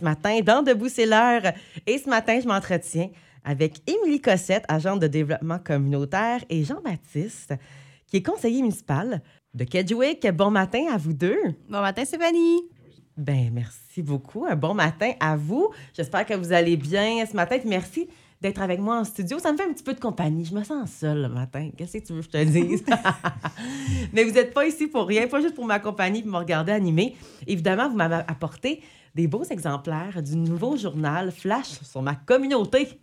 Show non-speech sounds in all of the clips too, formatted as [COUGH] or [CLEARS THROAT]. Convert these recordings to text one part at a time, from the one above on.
ce matin dans Debout c'est l'heure. Et ce matin, je m'entretiens avec Émilie Cossette, agente de développement communautaire, et Jean-Baptiste, qui est conseiller municipal de Kedgewick. Bon matin à vous deux. Bon matin, Stéphanie. Ben merci beaucoup. Un bon matin à vous. J'espère que vous allez bien ce matin. merci d'être avec moi en studio. Ça me fait un petit peu de compagnie. Je me sens seule le matin. Qu'est-ce que tu veux que je te dise? [LAUGHS] Mais vous n'êtes pas ici pour rien, pas juste pour m'accompagner et me regarder animer. Évidemment, vous m'avez apporté des beaux exemplaires du nouveau journal Flash sur ma communauté.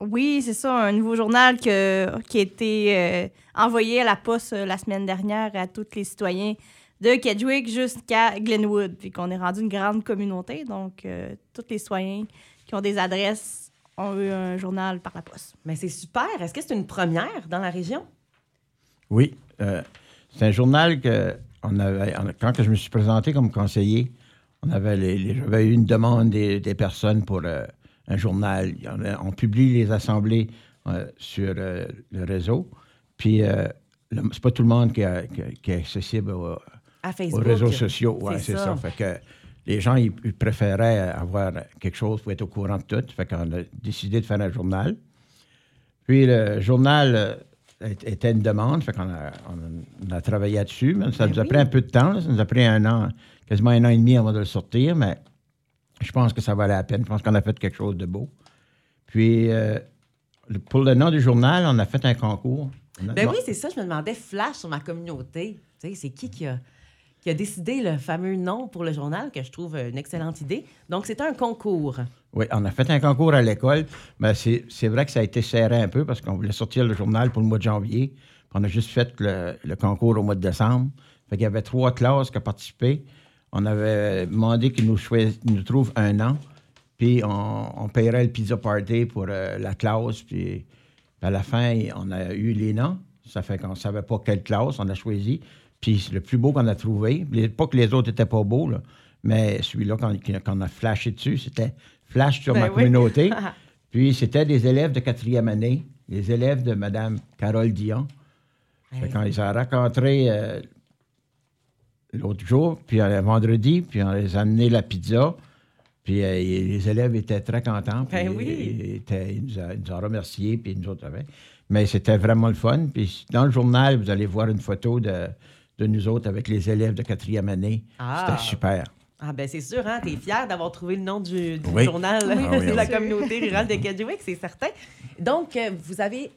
Oui, c'est ça, un nouveau journal qui a été euh, envoyé à la poste euh, la semaine dernière à tous les citoyens de Kedgewick jusqu'à Glenwood, puis qu'on est rendu une grande communauté. Donc, euh, tous les citoyens qui ont des adresses ont eu un journal par la poste. Mais c'est super. Est-ce que c'est une première dans la région? Oui. c'est un journal que on avait, quand je me suis présenté comme conseiller, on avait j'avais eu une demande des, personnes pour un journal. On publie les assemblées euh, sur euh, le réseau. Puis, euh, c'est pas tout le monde qui, est accessible aux réseaux sociaux. Ouais, c'est ça. Fait que les gens, ils, préféraient avoir quelque chose pour être au courant de tout. Fait qu'on a décidé de faire un journal. Puis, le journal était une demande. Fait qu'on a, on a travaillé dessus. Mais ça ben nous a pris un peu de temps. Ça nous a pris un an, quasiment un an et demi avant de le sortir. Mais je pense que ça valait la peine. Je pense qu'on a fait quelque chose de beau. Puis, euh, pour le nom du journal, on a fait un concours. Ben oui, c'est ça. Je me demandais flash sur ma communauté. Tu sais, c'est qui qui a, qui a décidé le fameux nom pour le journal, que je trouve une excellente idée. Donc, c'était un concours. Oui, on a fait un concours à l'école. Mais c'est vrai que ça a été serré un peu parce qu'on voulait sortir le journal pour le mois de janvier. on a juste fait le, le concours au mois de décembre. Fait qu'il y avait trois classes qui ont participé on avait demandé qu'ils nous, nous trouvent un an, puis on, paierait le pizza party pour euh, la classe, puis à la fin, on a eu les noms. Ça fait qu'on ne savait pas quelle classe on a choisi. Puis le plus beau qu'on a trouvé, pas que les autres n'étaient pas beaux, mais celui-là qu'on a flashé dessus, c'était Flash sur ben ma communauté. [LAUGHS] puis c'était des élèves de quatrième année, les élèves de Mme Carole Dion. quand ils ont rencontré euh, l'autre jour, puis un euh, vendredi, puis on les a amené la pizza. Puis euh, les élèves étaient très contents. Puis, ben oui. Ils, nous ont remerciés, puis nous autres avec. Mais c'était vraiment le fun. Puis dans le journal, vous allez voir une photo de, de nous autres avec les élèves de quatrième année. Ah. C'était super. Ah ben c'est sûr, hein? T'es fier d'avoir trouvé le nom du, journal ah [LAUGHS] de la communauté rurale de Kedgewick, c'est certain. Donc, euh, vous avez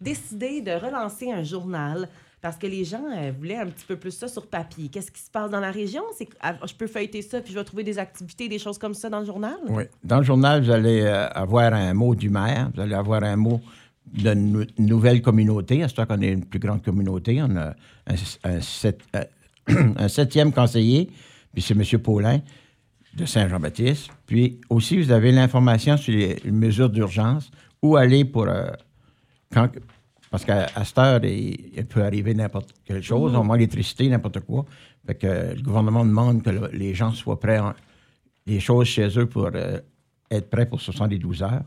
décidé de relancer un journal parce que les gens euh, voulaient un petit peu plus ça sur papier. Qu'est-ce qui se passe dans la région? C'est ah, je peux feuilleter ça, puis je vais trouver des activités, des choses comme ça dans le journal? Oui. Dans le journal, vous allez euh, avoir un mot du maire, vous allez avoir un mot d'une nouvelle communauté. À ce qu'on est une plus grande communauté. On a un, euh, [CLEARS THROAT] un septième conseiller, puis c'est M. Paulin de Saint-Jean-Baptiste. Puis aussi, vous avez l'information sur les mesures d'urgence, où aller pour... quand, parce qu'à cette heure, il, peut arriver n'importe quelle chose, au moins l'électricité, n'importe quoi. Fait que le gouvernement demande que les gens soient prêts, les choses chez eux pour euh, être prêts pour 72 heures.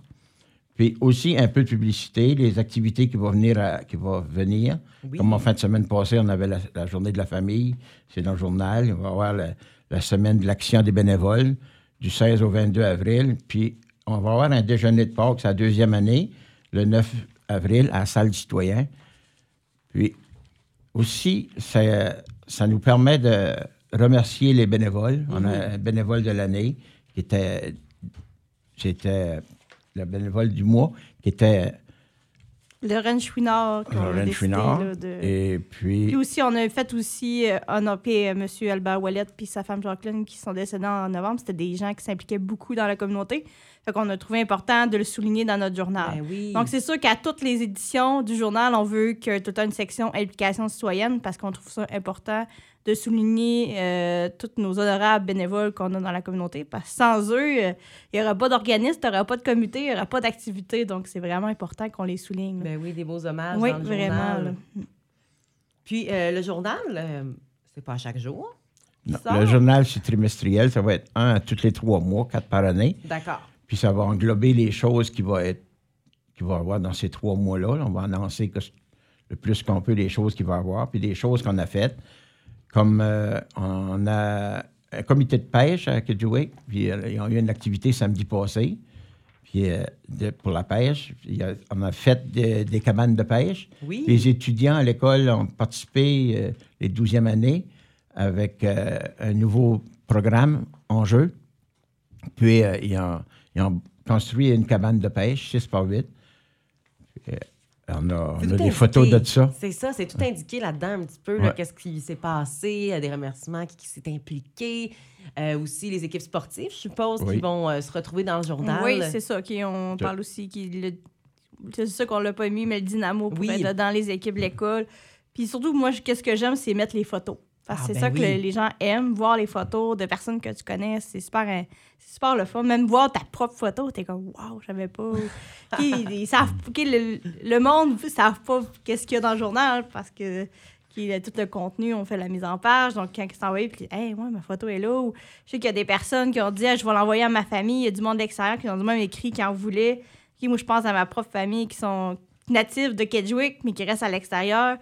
Puis aussi un peu de publicité, les activités qui vont venir. qui vont venir. Comme en fin de semaine passée, on avait la, journée de la famille, c'est dans le journal. On va avoir la, semaine de l'action des bénévoles du 16 au 22 avril. Puis on va avoir un déjeuner de Pâques, c'est la deuxième année, le 9 avril à la salle du citoyen. Puis aussi, ça, nous permet de remercier les bénévoles. On a un bénévole de l'année qui était, c'était le bénévole du mois, qui était Lorraine Chouinard. Lorraine Chouinard. Et puis... puis... aussi, on a fait aussi euh, honorer euh, M. Albert Wallet puis sa femme Jacqueline qui sont décédés en novembre. C'était des gens qui s'impliquaient beaucoup dans la communauté. Fait qu'on a trouvé important de le souligner dans notre journal. Ben Donc, c'est sûr qu'à toutes les éditions du journal, on veut que tout une section implication citoyenne parce qu'on trouve ça important de souligner euh, tous nos honorables bénévoles qu'on a dans la communauté. Parce que sans eux, il n'y aurait pas d'organisme, il n'y aurait pas de comité, il n'y aurait pas d'activité. Donc, c'est vraiment important qu'on les souligne. Ben oui, des beaux hommages oui, dans le vraiment, journal. Puis, euh, le journal, euh, c'est pas à chaque jour. Non, le journal, c'est trimestriel. Ça va être un à tous les trois mois, quatre par année. D'accord. Puis ça va englober les choses qui vont être qu'il va avoir dans ces trois mois-là. On va annoncer que le plus qu'on peut les choses qu'il va avoir, puis des choses qu'on a faites. Comme euh, on a un comité de pêche à Kedgewick, puis euh, ils ont eu une activité samedi passé, puis euh, de- pour la pêche. On a fait des- des cabanes de pêche. Oui. Les étudiants à l'école ont participé les 12e années avec un nouveau programme en jeu. Puis, ils, ont, ils ont construit une cabane de pêche, 6 par 8. Puis, euh, on a, on a des photos de ça. C'est ça, c'est tout indiqué là-dedans un petit peu, Ouais. qu'est-ce qui s'est passé, euh, des remerciements, qui, qui s'est impliqué. Euh, aussi les équipes sportives, je suppose, qui Oui. vont euh, se retrouver dans le journal. Oui, c'est ça. qui on Je- parle aussi qui c'est ça qu'on l'a pas mis, mais le dynamo pour Oui. être dans les équipes de l'école. Puis surtout, moi, qu'est-ce que j'aime, c'est mettre les photos. Parce que Ah, c'est ben ça que le- les gens aiment, voir les photos de personnes que tu connais. C'est super, euh, super le fun. Même voir ta propre photo, t'es comme, waouh, j'avais pas. [LAUGHS] Ils savent, le, le monde ne savent pas qu'est-ce qu'il y a dans le journal parce que qui, tout le contenu, on fait la mise en page. Donc, quand ils envoyés, puis, hey, moi, ma photo est là. Ou, je sais qu'il y a des personnes qui ont dit, Ah, je vais l'envoyer à ma famille. Il y a du monde extérieur qui ont du même écrit quand voulait. Ok, moi, je pense à ma propre famille qui sont natifs de Kedgewick, mais qui restent à l'extérieur.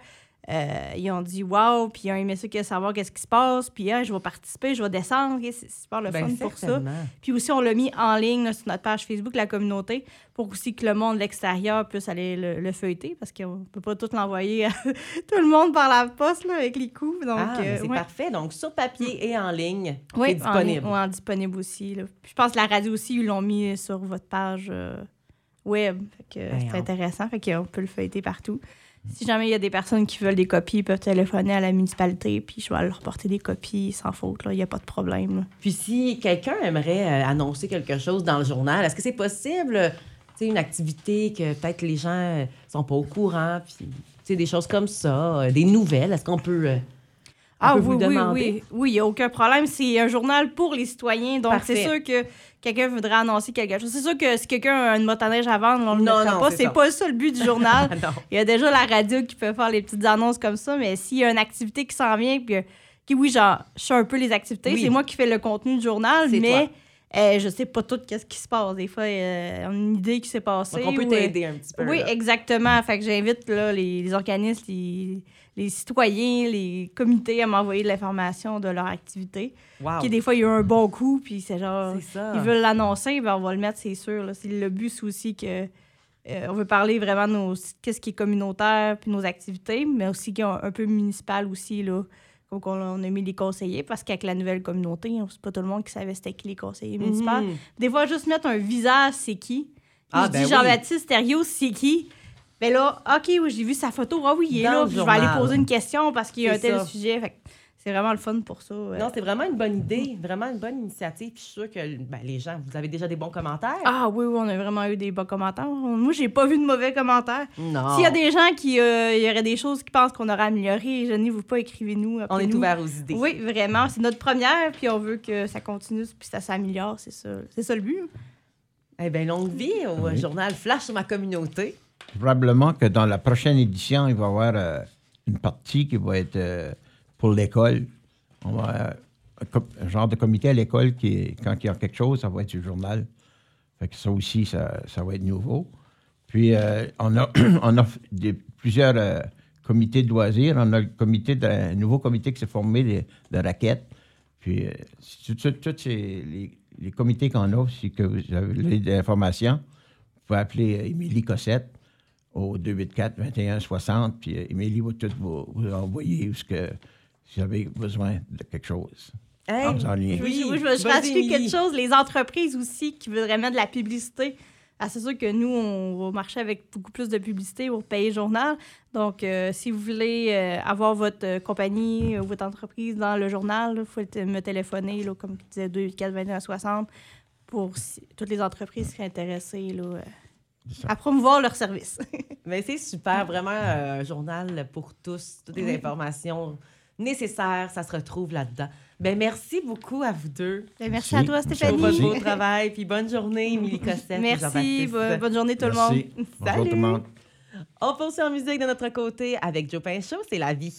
Euh, ils ont dit wow, puis ils ont aimé ça, que savoir qu'est-ce qui se passe, puis ah, je vais participer, je vais descendre. C'est super le Ben, fun pour ça. Puis aussi, on l'a mis en ligne là, sur notre page Facebook, la communauté, pour aussi que le monde de l'extérieur puisse aller le, le feuilleter, parce qu'on ne peut pas tout l'envoyer à [LAUGHS] tout le monde par la poste là, avec les coups. Donc, ah, euh, c'est ouais. parfait. Donc, sur papier et en ligne, Oui, c'est disponible. ouais, en disponible aussi. là. Puis je pense que la radio aussi, ils l'ont mis sur votre page euh, web. Fait que Ben, c'est intéressant. Fait qu'on peut le feuilleter partout. Si jamais il y a des personnes qui veulent des copies, ils peuvent téléphoner à la municipalité, puis je vais leur porter des copies sans faute. Il n'y a pas de problème. Puis si quelqu'un aimerait euh, annoncer quelque chose dans le journal, est-ce que c'est possible, sais, une activité que peut-être les gens euh, sont pas au courant, puis des choses comme ça, euh, des nouvelles, est-ce qu'on peut, Ah oui, oui, oui. Oui, il n'y a aucun problème. C'est un journal pour les citoyens. Donc, c'est sûr que quelqu'un voudrait annoncer quelque chose. C'est sûr que si quelqu'un a une motoneige à vendre, on ne le Non, non, pas. c'est pas ça le but du journal. [LAUGHS] Il y a déjà la radio qui peut faire les petites annonces comme ça, mais s'il y a une activité qui s'en vient, puis qui, oui, genre, je sais un peu les activités, Oui. c'est moi qui fais le contenu du journal, mais euh, je sais pas tout qu'est-ce qui se passe. Des fois, euh, on a une idée qui s'est passée. Donc, on peut ou, euh, t'aider un petit peu. Oui, là. exactement. Fait que j'invite là, les, les organismes, les, les citoyens, les comités à m'envoyer de l'information de leur activité. Wow. Qui, des fois, il y a eu un bon coup, puis c'est genre, ça. ils veulent l'annoncer, ben, on va le mettre, c'est sûr. là. C'est le but, c'est aussi que euh, on veut parler vraiment de nos, qu'est-ce qui est communautaire, puis nos activités, mais aussi qui est un, un peu municipal aussi, là. Donc, on, on a mis les conseillers, parce qu'avec la nouvelle communauté, c'est pas tout le monde qui savait c'était qui les conseillers municipaux. Mhm. Des fois, juste mettre un visage, c'est qui? Ah, je ben dis oui. Jean-Baptiste Thériault, c'est qui? Ben là, OK, oui, j'ai vu sa photo. Ah oui, il est Dans là. puis je vais aller poser une question parce qu'il y a un tel ça. sujet. Fait c'est vraiment le fun pour ça. euh. Non, c'est vraiment une bonne idée, vraiment une bonne initiative. Puis je suis sûre que ben, les gens, vous avez déjà des bons commentaires. Ah oui, oui, on a vraiment eu des bons commentaires. Moi, j'ai pas vu de mauvais commentaires. Non. S'il y a des gens qui euh, il y aurait des choses qui pensent qu'on aurait amélioré, gênez-vous pas, écrivez-nous. On est ouvert aux idées. Oui, vraiment. C'est notre première, puis on veut que ça continue, puis ça s'améliore. C'est ça, c'est ça le but. Eh bien, longue vie au Oui. journal Flash sur ma communauté. Probablement que dans la prochaine édition, il va y avoir euh, une partie qui va être euh, pour l'école. On va, euh, un, genre de comité à l'école qui, quand il y a quelque chose, ça va être du journal. Fait que ça aussi, ça, ça va être nouveau. Puis, euh, on a, [CLEARS THROAT] on des- plusieurs euh, comités de loisirs. On a le comité un nouveau comité qui s'est formé de, raquettes. Puis, euh, tous les, les comités qu'on a, si que vous avez de l'information, vous pouvez appeler Émilie Cossette au 284-2160, puis Émilie va tout vous, vous envoyer ce que, si vous avez besoin de quelque chose. Hey, En lien. Oui, Oui, je veux je rajouter quelque chose. Les entreprises aussi qui voudraient mettre de la publicité. Ah, c'est sûr que nous, on va marcher avec beaucoup plus de publicité pour payer le journal. Donc, euh, si vous voulez euh, avoir votre euh, compagnie ou votre entreprise dans le journal, il faut me téléphoner, là, comme tu disais, 2 4 21 60 pour si- toutes les entreprises qui seraient intéressées là, euh, à promouvoir leurs services. Mais [LAUGHS] c'est super, vraiment euh, un journal pour tous, toutes les Oui. informations nécessaires, ça se retrouve là-dedans. Ben merci beaucoup à vous deux Ben, merci Merci. à toi, Merci pour votre Stéphanie. beau travail, puis bonne journée, Émilie Cossette. et Merci. Bo- Bonne journée tout le monde. Merci. Bonjour tout le monde. On poursuit en musique de notre côté avec Joe Pinchot, c'est la vie.